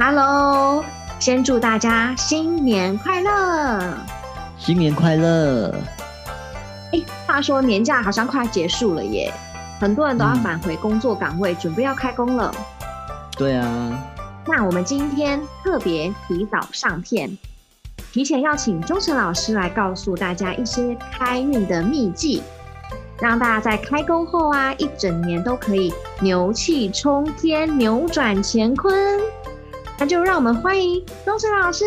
Hello，先祝大家新年快乐！新年快乐！哎，话说年假好像快结束了耶，很多人都要返回工作岗位，准备要开工了。对啊。那我们今天特别提早上片，提前要请钟诚老师来告诉大家一些开运的秘籍，让大家在开工后啊，一整年都可以牛气冲天，扭转乾坤。那就让我们欢迎钟诚老师。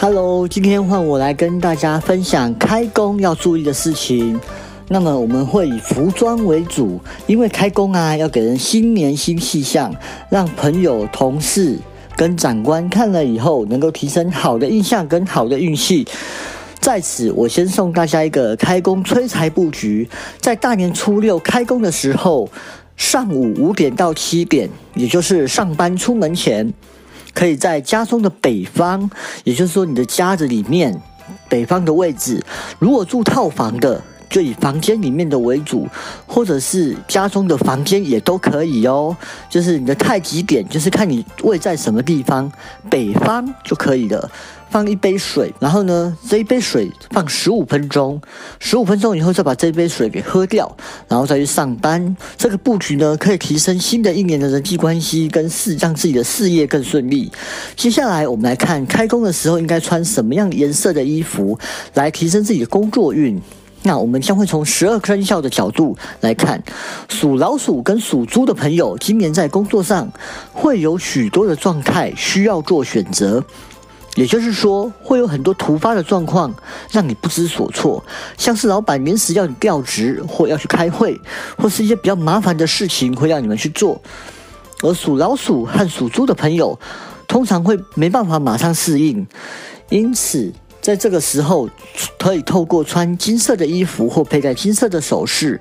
Hello，今天换我来跟大家分享开工要注意的事情。那么我们会以服装为主，因为开工啊，要给人新年新气象，让朋友、同事跟长官看了以后，能够提升好的印象跟好的运气。在此，我先送大家一个开工催财布局。在大年初六开工的时候，上午五点到七点，也就是上班出门前，可以在家中的北方，也就是说你的家子里面北方的位置。如果住套房的，就以房间里面的为主，或者是家中的房间也都可以哦。就是你的太极点，就是看你位在什么地方，北方就可以了。放一杯水，然后呢，这一杯水放十五分钟，十五分钟以后再把这杯水给喝掉，然后再去上班。这个布局呢，可以提升新的一年的人际关系，跟事让自己的事业更顺利。接下来我们来看开工的时候应该穿什么样颜色的衣服，来提升自己的工作运。那我们将会从十二生肖的角度来看，属老鼠跟属猪的朋友，今年在工作上会有许多的状态需要做选择，也就是说，会有很多突发的状况让你不知所措，像是老板临时要你调职，或要去开会，或是一些比较麻烦的事情会让你们去做。而属老鼠和属猪的朋友，通常会没办法马上适应，因此。在这个时候，可以透过穿金色的衣服或佩戴金色的首饰，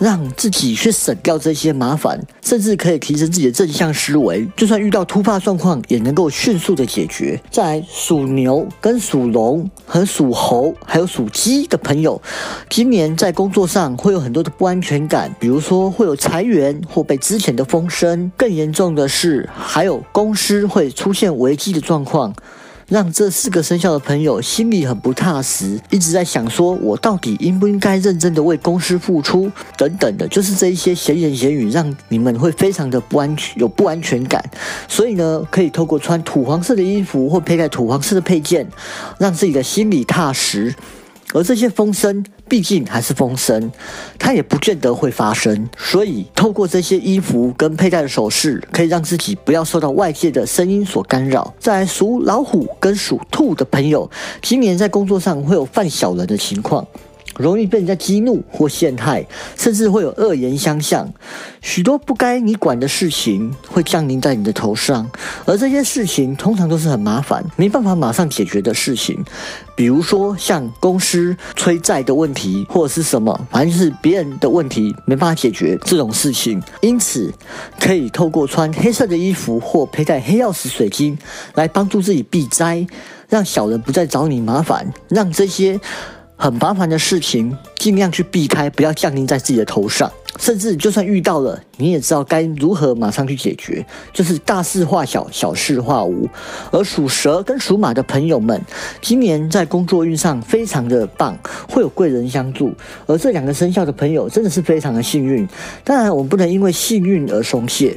让自己去省掉这些麻烦，甚至可以提升自己的正向思维。就算遇到突发状况，也能够迅速的解决。在属牛、跟属龙和属猴，还有属鸡的朋友，今年在工作上会有很多的不安全感，比如说会有裁员或被之前的风声。更严重的是，还有公司会出现危机的状况。让这四个生肖的朋友心里很不踏实，一直在想说：我到底应不应该认真的为公司付出？等等的，就是这一些闲言闲语，让你们会非常的不安全，有不安全感。所以呢，可以透过穿土黄色的衣服或佩戴土黄色的配件，让自己的心里踏实。而这些风声，毕竟还是风声，它也不见得会发生。所以，透过这些衣服跟佩戴的首饰，可以让自己不要受到外界的声音所干扰。在属老虎跟属兔的朋友，今年在工作上会有犯小人的情况。容易被人家激怒或陷害，甚至会有恶言相向，许多不该你管的事情会降临在你的头上，而这些事情通常都是很麻烦，没办法马上解决的事情，比如说像公司催债的问题，或者是什么，反正是别人的问题没办法解决这种事情，因此可以透过穿黑色的衣服或佩戴黑曜石水晶来帮助自己避灾，让小人不再找你麻烦，让这些。很麻烦的事情，尽量去避开，不要降临在自己的头上。甚至就算遇到了，你也知道该如何马上去解决，就是大事化小，小事化无。而属蛇跟属马的朋友们，今年在工作运上非常的棒，会有贵人相助。而这两个生肖的朋友真的是非常的幸运。当然，我们不能因为幸运而松懈。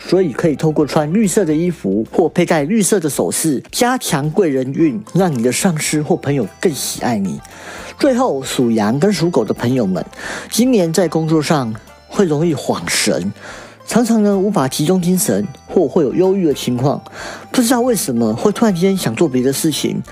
所以可以透过穿绿色的衣服或佩戴绿色的首饰，加强贵人运，让你的上司或朋友更喜爱你。最后，属羊跟属狗的朋友们，今年在工作上会容易恍神，常常呢无法集中精神，或会有忧郁的情况。不知道为什么会突然间想做别的事情，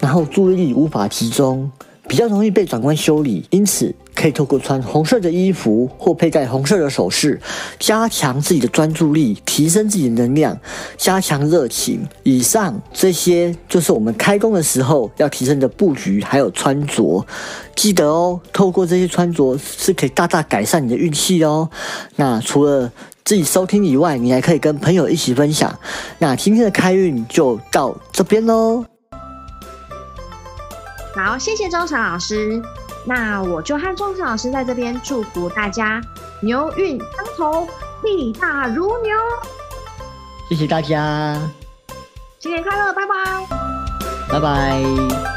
然后注意力无法集中，比较容易被长官修理。因此。可以透过穿红色的衣服或佩戴红色的首饰，加强自己的专注力，提升自己的能量，加强热情。以上这些就是我们开工的时候要提升的布局，还有穿着。记得哦，透过这些穿着是可以大大改善你的运气哦。那除了自己收听以外，你还可以跟朋友一起分享。那今天的开运就到这边喽。好，谢谢钟诚老师，那我就和钟诚老师在这边祝福大家牛运当头，力大如牛。谢谢大家，新年快乐，拜拜，拜拜。